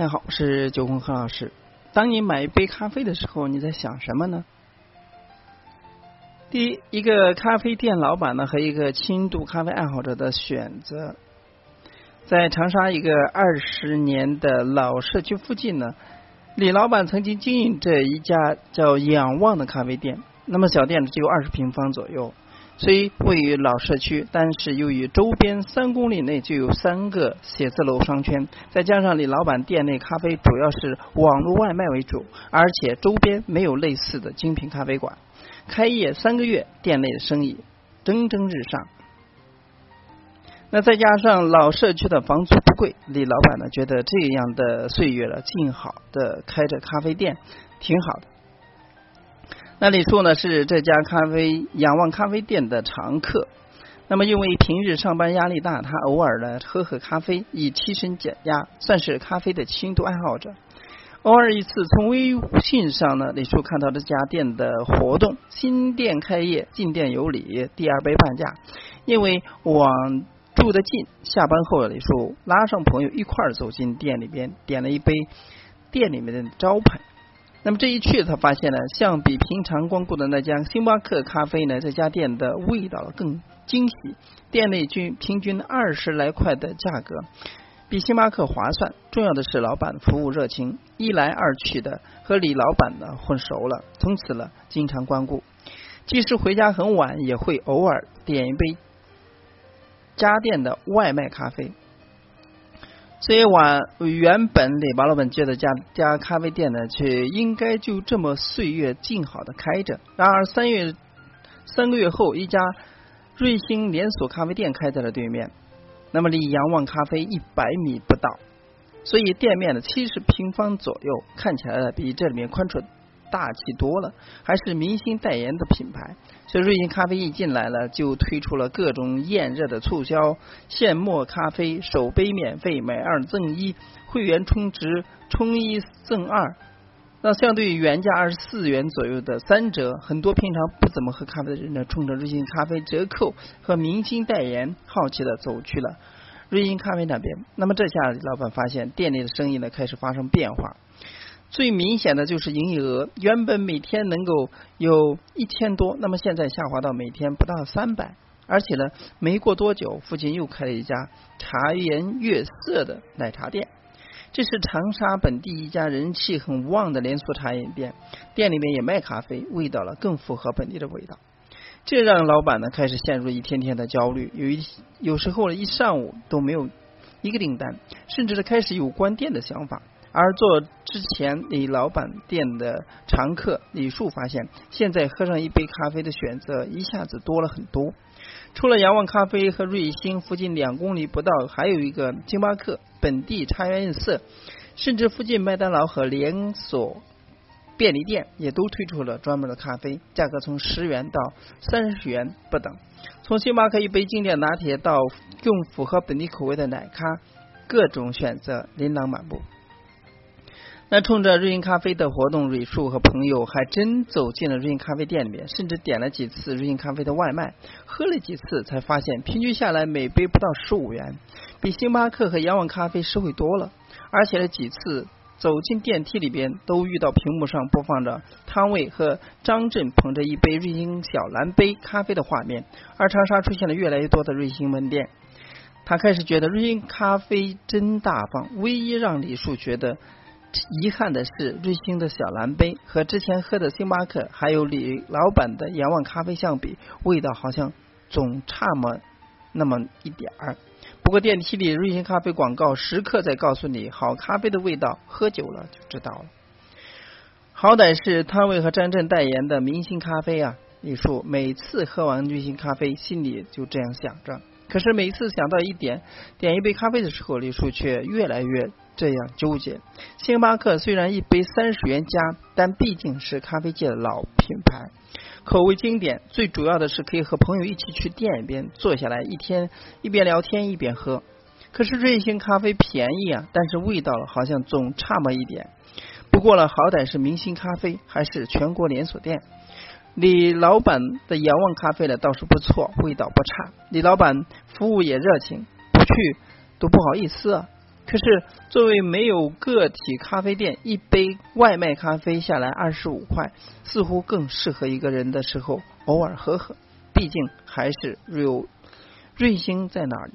大家好，我是九红何老师。当你买一杯咖啡的时候，你在想什么呢？第一，一个咖啡店老板呢和一个轻度咖啡爱好者的选择。在长沙一个二十年的老社区附近呢，李老板曾经经营着一家叫仰望的咖啡店。那么小店只有二十平方左右。虽位于老社区，但是由于周边三公里内就有三个写字楼商圈，再加上李老板店内咖啡主要是网络外卖为主，而且周边没有类似的精品咖啡馆，开业三个月，店内的生意蒸蒸日上。那再加上老社区的房租不贵，李老板呢觉得这样的岁月了，静好的开着咖啡店挺好的。那李树呢是这家咖啡仰望咖啡店的常客。那么因为平日上班压力大，他偶尔呢喝喝咖啡以提神减压，算是咖啡的轻度爱好者。偶尔一次从微信上呢，李树看到这家店的活动：新店开业，进店有礼，第二杯半价。因为往住得近，下班后李树拉上朋友一块走进店里边，点了一杯店里面的招牌。那么这一去，他发现呢，相比平常光顾的那家星巴克咖啡呢，这家店的味道更惊喜。店内均平均二十来块的价格，比星巴克划算。重要的是，老板服务热情，一来二去的和李老板呢混熟了，从此呢经常光顾。即使回家很晚，也会偶尔点一杯家店的外卖咖啡。这一晚，原本李老板接的家家咖啡店呢，却应该就这么岁月静好的开着。然而三月三个月后，一家瑞星连锁咖啡店开在了对面，那么离仰望咖啡一百米不到，所以店面的七十平方左右，看起来比这里面宽敞。大气多了，还是明星代言的品牌。所以瑞幸咖啡一进来了，就推出了各种炎热的促销：现磨咖啡首杯免费，买二赠一；会员充值充一赠二。那相对于原价二十四元左右的三折，很多平常不怎么喝咖啡的人呢，冲着瑞幸咖啡折扣和明星代言，好奇的走去了瑞幸咖啡那边。那么这下老板发现店里的生意呢开始发生变化。最明显的就是营业额，原本每天能够有一千多，那么现在下滑到每天不到三百，而且呢，没过多久，附近又开了一家茶颜悦色的奶茶店，这是长沙本地一家人气很旺的连锁茶饮店，店里面也卖咖啡，味道了更符合本地的味道，这让老板呢开始陷入一天天的焦虑，有一有时候呢一上午都没有一个订单，甚至是开始有关店的想法。而做之前李老板店的常客李树发现，现在喝上一杯咖啡的选择一下子多了很多。除了仰望咖啡和瑞星，附近两公里不到还有一个星巴克、本地茶颜色，甚至附近麦当劳和连锁便利店也都推出了专门的咖啡，价格从十元到三十元不等。从星巴克一杯经典拿铁到更符合本地口味的奶咖，各种选择琳琅满目。那冲着瑞幸咖啡的活动，瑞树和朋友还真走进了瑞幸咖啡店里面，甚至点了几次瑞幸咖啡的外卖，喝了几次，才发现平均下来每杯不到十五元，比星巴克和仰望咖啡实惠多了。而且呢，几次走进电梯里边，都遇到屏幕上播放着汤唯和张震捧着一杯瑞幸小蓝杯咖啡的画面。而长沙出现了越来越多的瑞幸门店，他开始觉得瑞幸咖啡真大方。唯一让李树觉得。遗憾的是，瑞幸的小蓝杯和之前喝的星巴克还有李老板的仰望咖啡相比，味道好像总差么那么一点儿。不过电梯里瑞幸咖啡广告时刻在告诉你，好咖啡的味道，喝久了就知道了。好歹是汤唯和张震代言的明星咖啡啊！李树每次喝完瑞幸咖啡，心里就这样想着。可是每次想到一点点一杯咖啡的时候，李树却越来越。这样纠结。星巴克虽然一杯三十元加，但毕竟是咖啡界的老品牌，口味经典。最主要的是可以和朋友一起去店里边坐下来，一天一边聊天一边喝。可是瑞幸咖啡便宜啊，但是味道好像总差么一点。不过呢，好歹是明星咖啡，还是全国连锁店。李老板的仰望咖啡呢倒是不错，味道不差。李老板服务也热情，不去都不好意思啊。可是作为没有个体咖啡店，一杯外卖咖啡下来二十五块，似乎更适合一个人的时候偶尔喝喝。毕竟还是有瑞星在那里。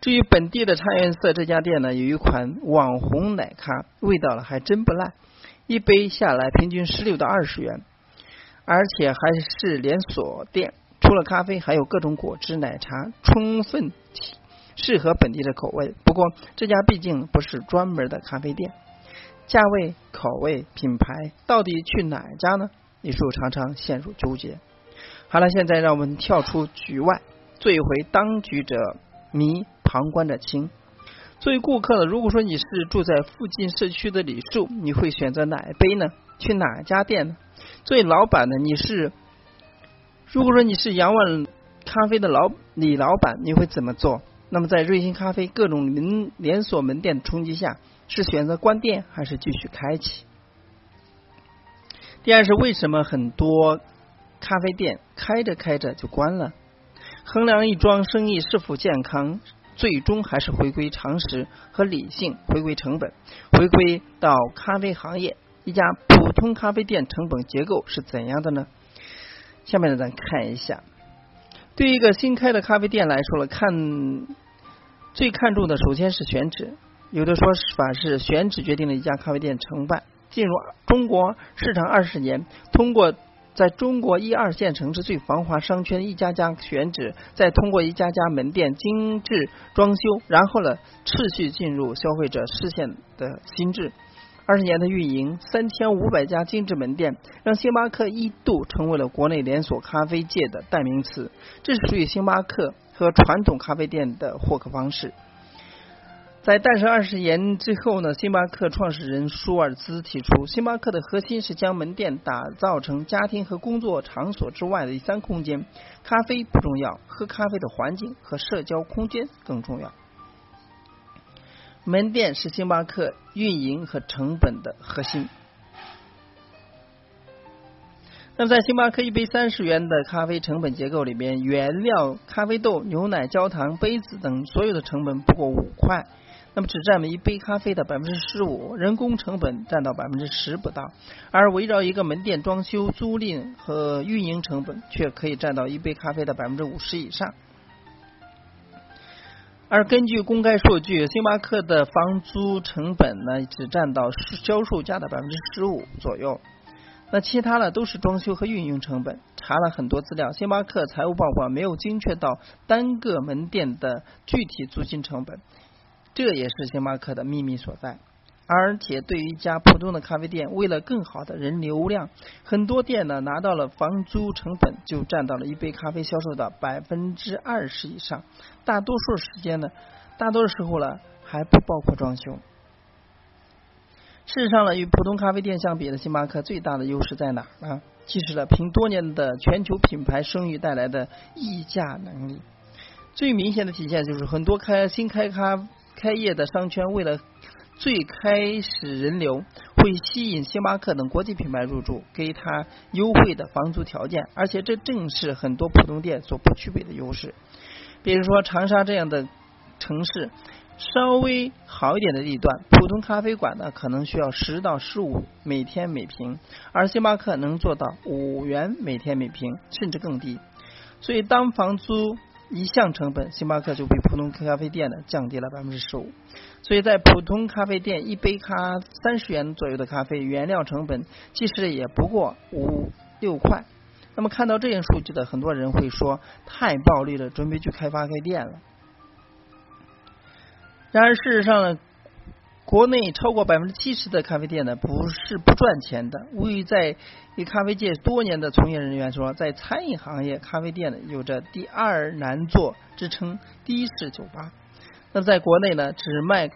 至于本地的茶颜色这家店呢，有一款网红奶咖，味道呢还真不赖，一杯下来平均十六到二十元，而且还是连锁店。除了咖啡，还有各种果汁、奶茶，充分体适合本地的口味。不过这家毕竟不是专门的咖啡店，价位、口味、品牌到底去哪家呢？李叔常常陷入纠结。好了，现在让我们跳出局外，做一回当局者迷。旁观者清。作为顾客呢，如果说你是住在附近社区的李树，你会选择哪一杯呢？去哪家店呢？作为老板呢，你是如果说你是杨万咖啡的老李老板，你会怎么做？那么在瑞幸咖啡各种门连锁门店的冲击下，是选择关店还是继续开启？第二是为什么很多咖啡店开着开着就关了？衡量一桩生意是否健康。最终还是回归常识和理性，回归成本，回归到咖啡行业。一家普通咖啡店成本结构是怎样的呢？下面呢，咱看一下。对于一个新开的咖啡店来说了，看最看重的首先是选址。有的说法是选址决定了一家咖啡店成败。进入中国市场二十年，通过。在中国一二线城市最繁华商圈，一家家选址，再通过一家家门店精致装修，然后呢，持续进入消费者视线的心智。二十年的运营，三千五百家精致门店，让星巴克一度成为了国内连锁咖啡界的代名词。这是属于星巴克和传统咖啡店的获客方式。在诞生二十年之后呢，星巴克创始人舒尔兹提出，星巴克的核心是将门店打造成家庭和工作场所之外的第三空间。咖啡不重要，喝咖啡的环境和社交空间更重要。门店是星巴克运营和成本的核心。那么，在星巴克一杯三十元的咖啡成本结构里边，原料、咖啡豆、牛奶、焦糖、杯子等所有的成本不过五块。那么只占了一杯咖啡的百分之十五，人工成本占到百分之十不到，而围绕一个门店装修、租赁和运营成本却可以占到一杯咖啡的百分之五十以上。而根据公开数据，星巴克的房租成本呢只占到销售价的百分之十五左右，那其他的都是装修和运营成本。查了很多资料，星巴克财务报告没有精确到单个门店的具体租金成本。这也是星巴克的秘密所在，而且对于一家普通的咖啡店，为了更好的人流量，很多店呢拿到了房租成本就占到了一杯咖啡销售的百分之二十以上，大多数时间呢，大多数时候呢还不包括装修。事实上呢，与普通咖啡店相比呢，星巴克最大的优势在哪呢？其实呢，凭多年的全球品牌声誉带来的溢价能力，最明显的体现就是很多开新开咖。开业的商圈为了最开始人流，会吸引星巴克等国际品牌入驻，给他优惠的房租条件，而且这正是很多普通店所不具备的优势。比如说长沙这样的城市，稍微好一点的地段，普通咖啡馆呢可能需要十到十五每天每平，而星巴克能做到五元每天每平，甚至更低。所以当房租一项成本，星巴克就比普通咖啡店呢降低了百分之十五。所以在普通咖啡店，一杯咖三十元左右的咖啡，原料成本其实也不过五六块。那么看到这些数据的很多人会说太暴利了，准备去开咖啡店了。然而事实上呢？国内超过百分之七十的咖啡店呢，不是不赚钱的。无疑，在咖啡界多年的从业人员说，在餐饮行业，咖啡店呢有着“第二难做”之称。第一是酒吧，那在国内呢，只卖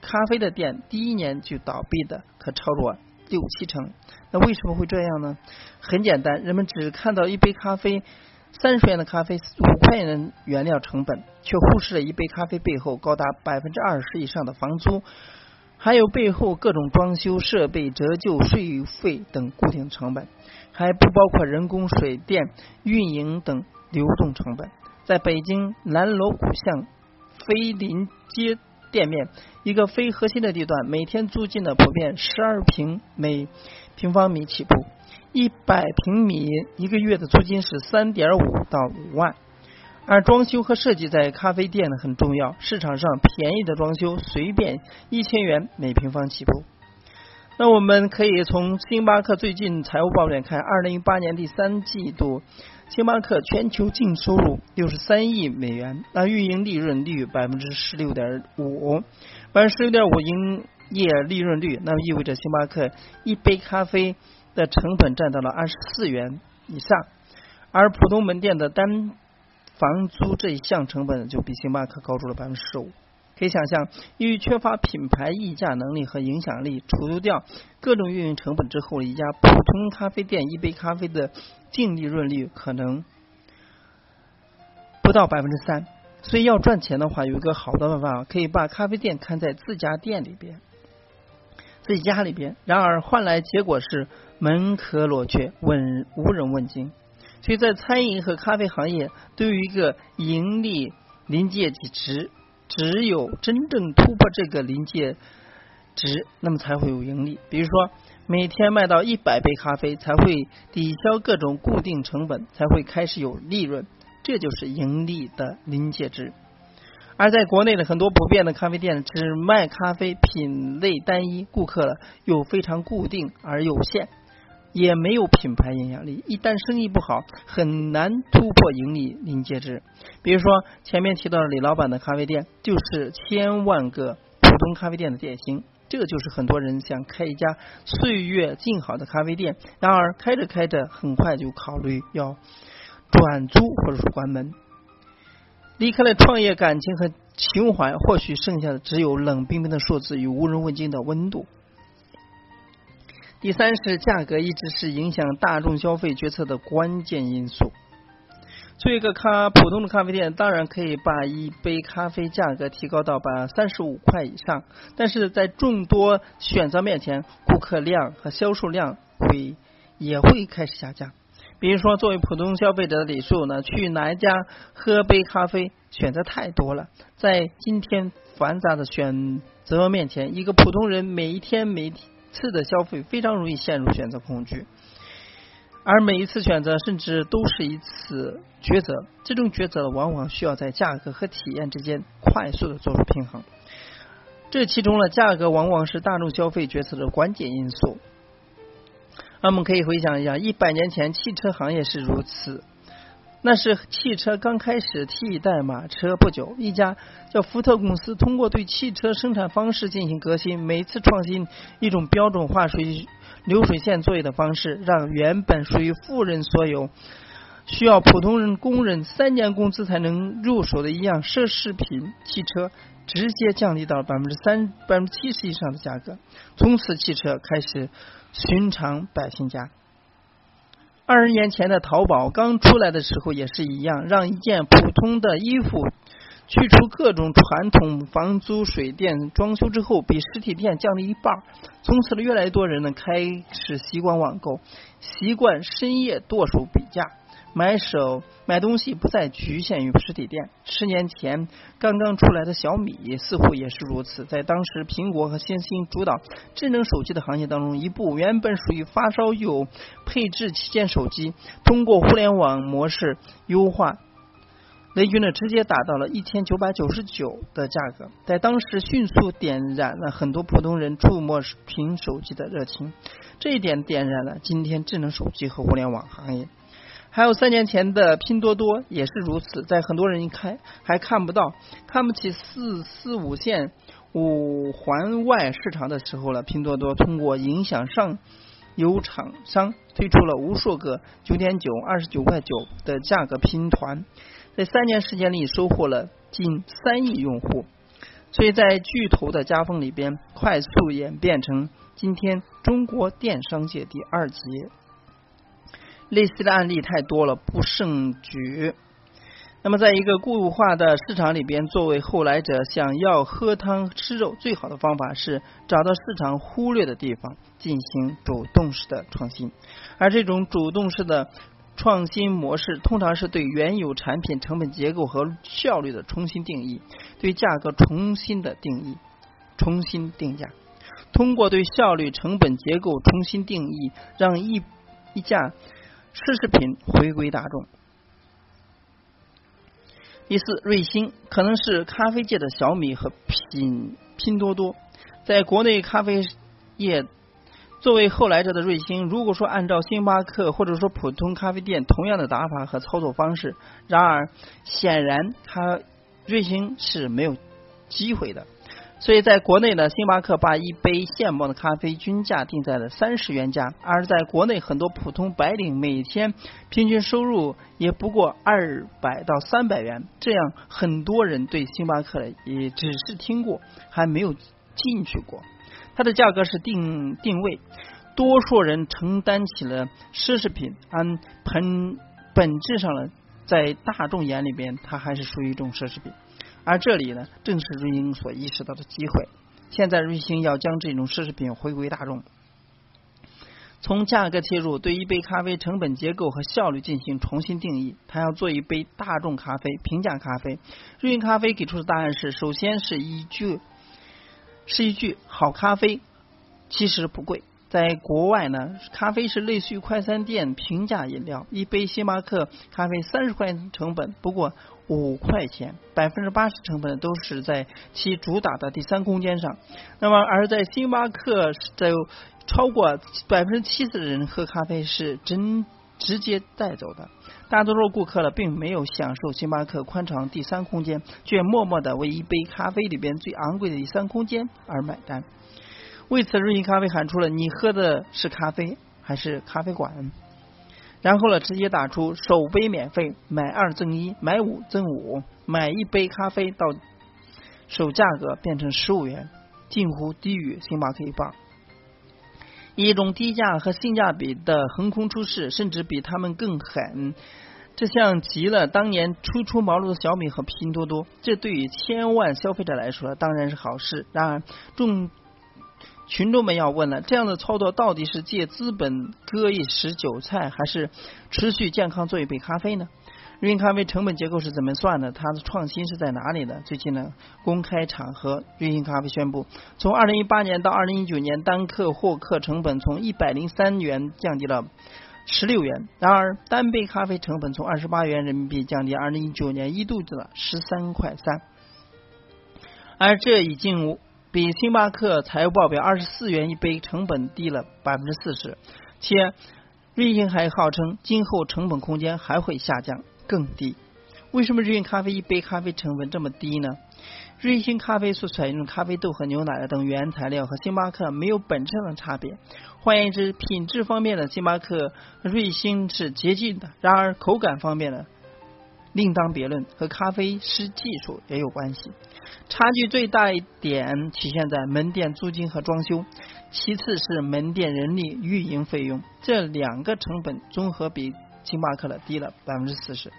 咖啡的店，第一年就倒闭的可超过六七成。那为什么会这样呢？很简单，人们只看到一杯咖啡三十元的咖啡五块钱的原料成本，却忽视了一杯咖啡背后高达百分之二十以上的房租。还有背后各种装修设备、折旧、税费等固定成本，还不包括人工、水电、运营等流动成本。在北京南锣鼓巷、飞林街店面，一个非核心的地段，每天租金呢普遍十二平每平方米起步，一百平米一个月的租金是三点五到五万。而装修和设计在咖啡店呢很重要，市场上便宜的装修随便一千元每平方起步。那我们可以从星巴克最近财务报表看，二零一八年第三季度，星巴克全球净收入六十三亿美元，那运营利润率百分之十六点五，百分之十六点五营业利润率，那么意味着星巴克一杯咖啡的成本占到了二十四元以上，而普通门店的单房租这一项成本就比星巴克高出了百分之十五。可以想象，由于缺乏品牌溢价能力和影响力，除掉各种运营成本之后，一家普通咖啡店一杯咖啡的净利润率可能不到百分之三。所以要赚钱的话，有一个好的办法，可以把咖啡店看在自家店里边、自己家里边。然而换来结果是门可罗雀，问无人问津。所以在餐饮和咖啡行业，对于一个盈利临界值。只有真正突破这个临界值，那么才会有盈利。比如说，每天卖到一百杯咖啡，才会抵消各种固定成本，才会开始有利润。这就是盈利的临界值。而在国内的很多普遍的咖啡店，只卖咖啡，品类单一，顾客又非常固定而有限。也没有品牌影响力，一旦生意不好，很难突破盈利临界值。比如说前面提到的李老板的咖啡店，就是千万个普通咖啡店的典型。这个就是很多人想开一家岁月静好的咖啡店，然而开着开着，很快就考虑要转租或者说关门，离开了创业感情和情怀，或许剩下的只有冷冰冰的数字与无人问津的温度。第三是价格一直是影响大众消费决策的关键因素。做一个咖普通的咖啡店，当然可以把一杯咖啡价格提高到把三十五块以上，但是在众多选择面前，顾客量和销售量会也会开始下降。比如说，作为普通消费者的李树呢，去哪一家喝杯咖啡选择太多了，在今天繁杂的选择面前，一个普通人每一天每天。次的消费非常容易陷入选择恐惧，而每一次选择甚至都是一次抉择。这种抉择往往需要在价格和体验之间快速的做出平衡。这其中呢，价格往往是大众消费决策的关键因素。那我们可以回想一下，一百年前汽车行业是如此。那是汽车刚开始替代马车不久，一家叫福特公司通过对汽车生产方式进行革新，每次创新一种标准化水流水线作业的方式，让原本属于富人所有、需要普通人工人三年工资才能入手的一样奢侈品汽车，直接降低到百分之三、百分之七十以上的价格。从此，汽车开始寻常百姓家。二十年前的淘宝刚出来的时候也是一样，让一件普通的衣服去除各种传统房租、水电、装修之后，比实体店降了一半。从此呢，越来越多人呢开始习惯网购，习惯深夜剁手比价。买手买东西不再局限于实体店。十年前刚刚出来的小米似乎也是如此。在当时苹果和三星主导智能手机的行业当中，一部原本属于发烧友配置旗舰手机，通过互联网模式优化，雷军呢直接打到了一千九百九十九的价格，在当时迅速点燃了很多普通人触摸屏手机的热情。这一点点燃了今天智能手机和互联网行业。还有三年前的拼多多也是如此，在很多人一开还看不到、看不起四四五线五环外市场的时候了，拼多多通过影响上游厂商，推出了无数个九点九、二十九块九的价格拼团，在三年时间里收获了近三亿用户，所以在巨头的夹缝里边，快速演变成今天中国电商界第二极。类似的案例太多了，不胜举。那么，在一个固化的市场里边，作为后来者，想要喝汤吃肉，最好的方法是找到市场忽略的地方，进行主动式的创新。而这种主动式的创新模式通常是对原有产品成本结构和效率的重新定义，对价格重新的定义，重新定价。通过对效率、成本结构重新定义，让一一价奢侈品回归大众。第四，瑞幸可能是咖啡界的小米和拼拼多多，在国内咖啡业。作为后来者的瑞幸，如果说按照星巴克或者说普通咖啡店同样的打法和操作方式，然而显然它瑞幸是没有机会的。所以在国内呢，星巴克把一杯现磨的咖啡均价定在了三十元价，而在国内很多普通白领每天平均收入也不过二百到三百元，这样很多人对星巴克也只是听过，还没有进去过。它的价格是定定位，多数人承担起了奢侈品，按本本质上呢，在大众眼里边，它还是属于一种奢侈品。而这里呢，正是瑞幸所意识到的机会。现在瑞幸要将这种奢侈品回归大众，从价格切入，对一杯咖啡成本结构和效率进行重新定义。他要做一杯大众咖啡、平价咖啡。瑞幸咖啡给出的答案是：首先是一句。是一句好咖啡，其实不贵。在国外呢，咖啡是类似于快餐店平价饮料，一杯星巴克咖啡三十块钱成本不过五块钱，百分之八十成本都是在其主打的第三空间上。那么而在星巴克，在超过百分之七十的人喝咖啡是真。直接带走的，大多数顾客呢，并没有享受星巴克宽敞第三空间，却默默的为一杯咖啡里边最昂贵的第三空间而买单。为此，瑞幸咖啡喊出了：“你喝的是咖啡还是咖啡馆？”然后呢，直接打出首杯免费，买二赠一，买五赠五，买一杯咖啡到手价格变成十五元，近乎低于星巴克一半。一种低价和性价比的横空出世，甚至比他们更狠，这像极了当年初出茅庐的小米和拼多多。这对于千万消费者来说当然是好事。然而，众群众们要问了：这样的操作到底是借资本割一时韭菜，还是持续健康做一杯咖啡呢？瑞幸咖啡成本结构是怎么算的？它的创新是在哪里呢？最近呢，公开场合，瑞幸咖啡宣布，从二零一八年到二零一九年，单客获客成本从一百零三元降低了十六元。然而，单杯咖啡成本从二十八元人民币降低，二零一九年一度的十三块三。而这已经比星巴克财务报表二十四元一杯成本低了百分之四十，且瑞幸还号称今后成本空间还会下降。更低，为什么瑞幸咖啡一杯咖啡成本这么低呢？瑞幸咖啡所采用的咖啡豆和牛奶等原材料和星巴克没有本质上的差别。换言之，品质方面的星巴克、瑞幸是接近的，然而口感方面呢，另当别论，和咖啡师技术也有关系。差距最大一点体现在门店租金和装修，其次是门店人力运营费用，这两个成本综合比。星巴克的低了百分之四十，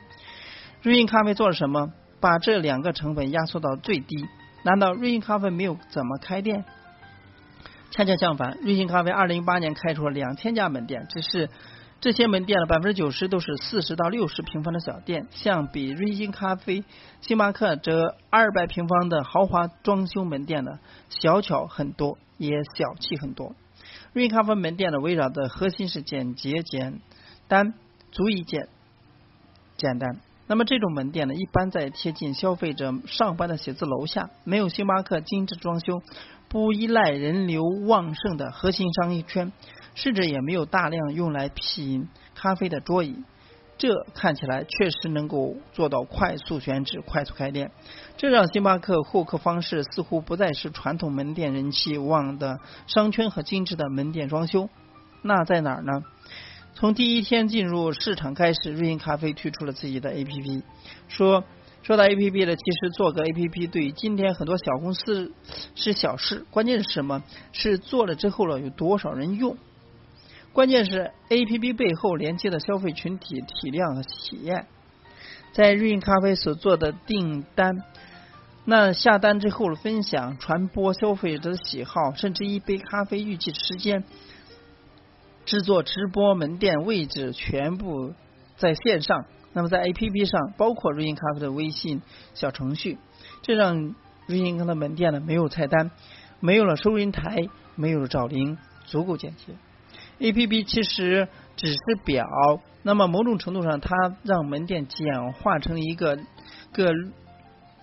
瑞幸咖啡做了什么？把这两个成本压缩到最低？难道瑞幸咖啡没有怎么开店？恰恰相反，瑞幸咖啡二零一八年开出了两千家门店，只是这些门店呢百分之九十都是四十到六十平方的小店，相比瑞幸咖啡、星巴克这二百平方的豪华装修门店呢，小巧很多，也小气很多。瑞幸咖啡门店呢围绕的核心是简洁简单。足以简简单。那么这种门店呢，一般在贴近消费者上班的写字楼下，没有星巴克精致装修，不依赖人流旺盛的核心商业圈，甚至也没有大量用来品咖啡的桌椅。这看起来确实能够做到快速选址、快速开店。这让星巴克获客方式似乎不再是传统门店人气旺的商圈和精致的门店装修。那在哪儿呢？从第一天进入市场开始，瑞幸咖啡推出了自己的 APP。说说到 APP 呢，其实做个 APP 对于今天很多小公司是小事，关键是什么？是做了之后了有多少人用？关键是 APP 背后连接的消费群体体量和体验。在瑞幸咖啡所做的订单，那下单之后的分享、传播消费者的喜好，甚至一杯咖啡预计时间。制作直播门店位置全部在线上，那么在 APP 上，包括瑞幸咖啡的微信小程序，这让瑞幸咖啡的门店呢没有菜单，没有了收银台，没有了找零，足够简洁。APP 其实只是表，那么某种程度上，它让门店简化成一个个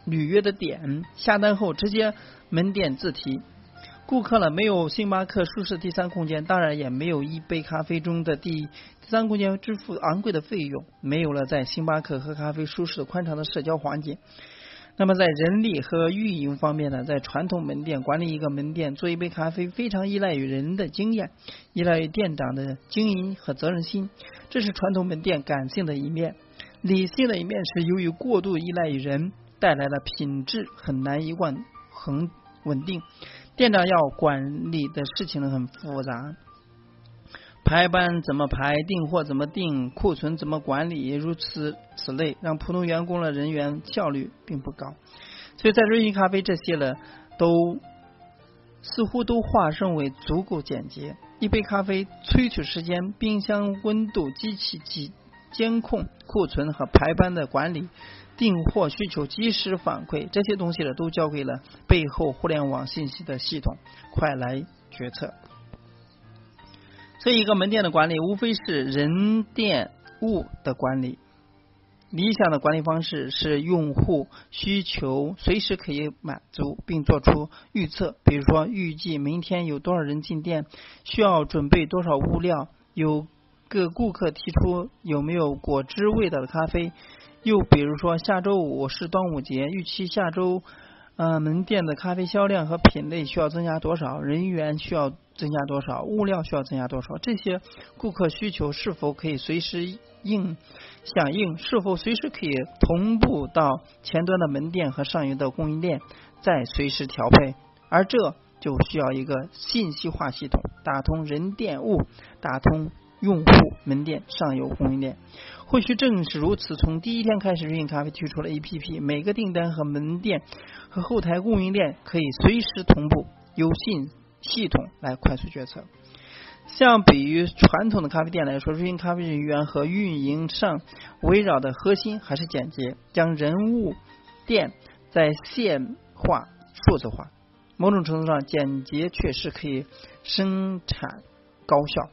履约的点，下单后直接门店自提。顾客呢没有星巴克舒适第三空间，当然也没有一杯咖啡中的第第三空间支付昂贵的费用，没有了在星巴克喝咖啡舒适的宽敞的社交环境。那么在人力和运营方面呢，在传统门店管理一个门店做一杯咖啡，非常依赖于人的经验，依赖于店长的经营和责任心，这是传统门店感性的一面。理性的一面是由于过度依赖于人带来的品质很难一贯很稳定。店长要管理的事情很复杂，排班怎么排，订货怎么订，库存怎么管理，如此此类，让普通员工的人员效率并不高。所以在瑞幸咖啡这些呢，都似乎都化身为足够简洁。一杯咖啡萃取时间、冰箱温度、机器机监控、库存和排班的管理。订货需求及时反馈，这些东西呢，都交给了背后互联网信息的系统，快来决策。这一个门店的管理，无非是人、店、物的管理。理想的管理方式是用户需求随时可以满足，并做出预测。比如说，预计明天有多少人进店，需要准备多少物料，有个顾客提出有没有果汁味道的咖啡。又比如说，下周五是端午节，预期下周，呃，门店的咖啡销量和品类需要增加多少？人员需要增加多少？物料需要增加多少？这些顾客需求是否可以随时应响应？是否随时可以同步到前端的门店和上游的供应链，再随时调配？而这就需要一个信息化系统，打通人、店、物，打通。用户门店上游供应链，或许正是如此。从第一天开始，瑞幸咖啡推出了 APP，每个订单和门店和后台供应链可以随时同步，有信系统来快速决策。相比于传统的咖啡店来说，瑞幸咖啡人员和运营上围绕的核心还是简洁，将人物店在线化、数字化。某种程度上，简洁确实可以生产高效。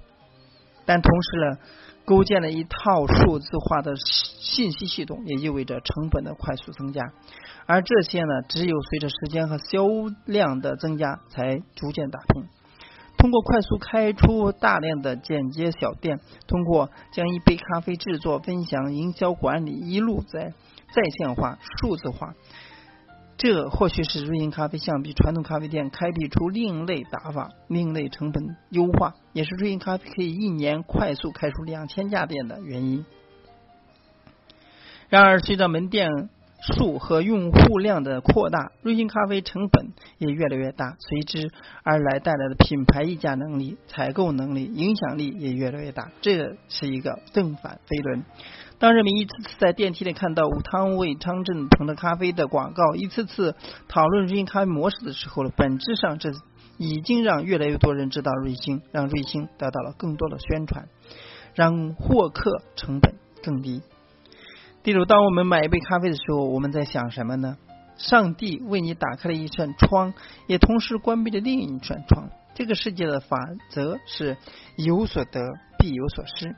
但同时呢，构建了一套数字化的信息系统，也意味着成本的快速增加。而这些呢，只有随着时间和销量的增加，才逐渐打平。通过快速开出大量的简洁小店，通过将一杯咖啡制作、分享、营销管理一路在在线化、数字化。这或许是瑞幸咖啡相比传统咖啡店开辟出另类打法、另类成本优化，也是瑞幸咖啡可以一年快速开出两千家店的原因。然而，随着门店数和用户量的扩大，瑞幸咖啡成本也越来越大，随之而来带来的品牌溢价能力、采购能力、影响力也越来越大，这是一个正反飞轮。当人们一次次在电梯里看到武汤味昌镇鹏的咖啡的广告，一次次讨论瑞幸咖啡模式的时候呢，本质上这已经让越来越多人知道瑞幸，让瑞幸得到了更多的宣传，让获客成本更低。例如，当我们买一杯咖啡的时候，我们在想什么呢？上帝为你打开了一扇窗，也同时关闭了另一扇窗。这个世界的法则是有所得必有所失。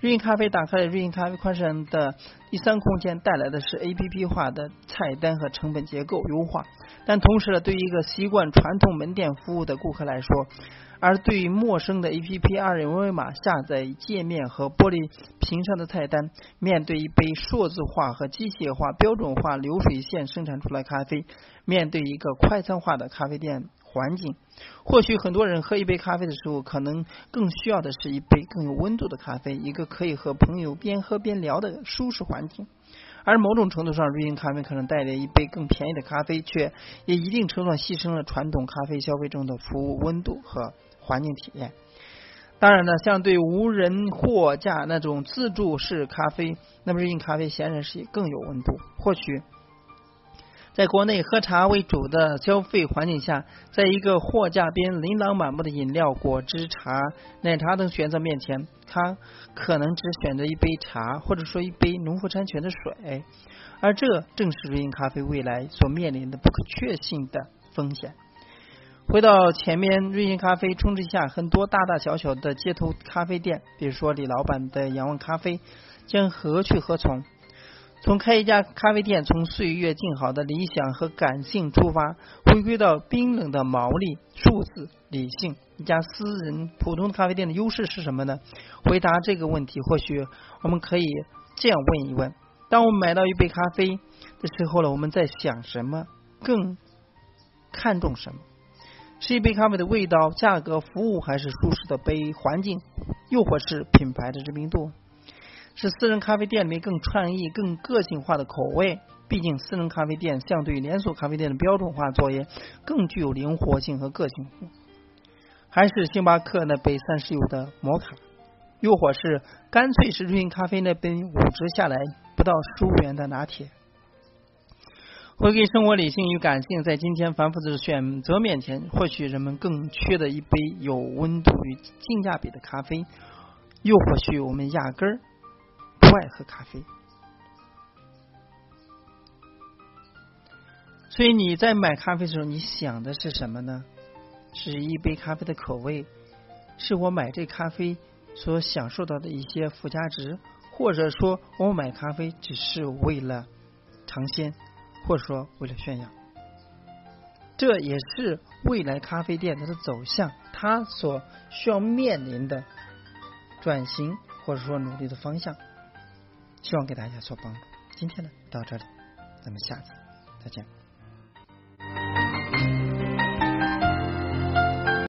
瑞幸咖啡打开了瑞幸咖啡宽敞的第三空间，带来的是 A P P 化的菜单和成本结构优化。但同时呢，对于一个习惯传统门店服务的顾客来说，而对于陌生的 A P P 二维码下载界面和玻璃屏上的菜单，面对一杯数字化和机械化标准化流水线生产出来咖啡，面对一个快餐化的咖啡店。环境，或许很多人喝一杯咖啡的时候，可能更需要的是一杯更有温度的咖啡，一个可以和朋友边喝边聊的舒适环境。而某种程度上，瑞幸咖啡可能带来一杯更便宜的咖啡，却也一定程度上牺牲了传统咖啡消费中的服务温度和环境体验。当然呢，相对无人货架那种自助式咖啡，那么瑞幸咖啡显然是更有温度。或许。在国内喝茶为主的消费环境下，在一个货架边琳琅满目的饮料、果汁、茶、奶茶等选择面前，他可能只选择一杯茶，或者说一杯农夫山泉的水，而这正是瑞幸咖啡未来所面临的不可确信的风险。回到前面，瑞幸咖啡充斥下很多大大小小的街头咖啡店，比如说李老板的仰望咖啡，将何去何从？从开一家咖啡店，从岁月静好的理想和感性出发，回归到冰冷的毛利、数字、理性。一家私人普通的咖啡店的优势是什么呢？回答这个问题，或许我们可以这样问一问：当我们买到一杯咖啡的时候呢，我们在想什么？更看重什么？是一杯咖啡的味道、价格、服务，还是舒适的杯环境，又或是品牌的知名度？是私人咖啡店里面更创意、更个性化的口味。毕竟，私人咖啡店相对于连锁咖啡店的标准化作业更具有灵活性和个性。还是星巴克那杯三十油的摩卡，又或是干脆是瑞幸咖啡那杯五折下来不到十五元的拿铁。回归生活理性与感性，在今天繁复的选择面前，或许人们更缺的一杯有温度与性价比的咖啡，又或许我们压根儿。不爱喝咖啡，所以你在买咖啡的时候，你想的是什么呢？是一杯咖啡的口味，是我买这咖啡所享受到的一些附加值，或者说我买咖啡只是为了尝鲜，或者说为了炫耀。这也是未来咖啡店它的走向，它所需要面临的转型或者说努力的方向。希望给大家所帮助。今天呢，到这里，咱们下次再见。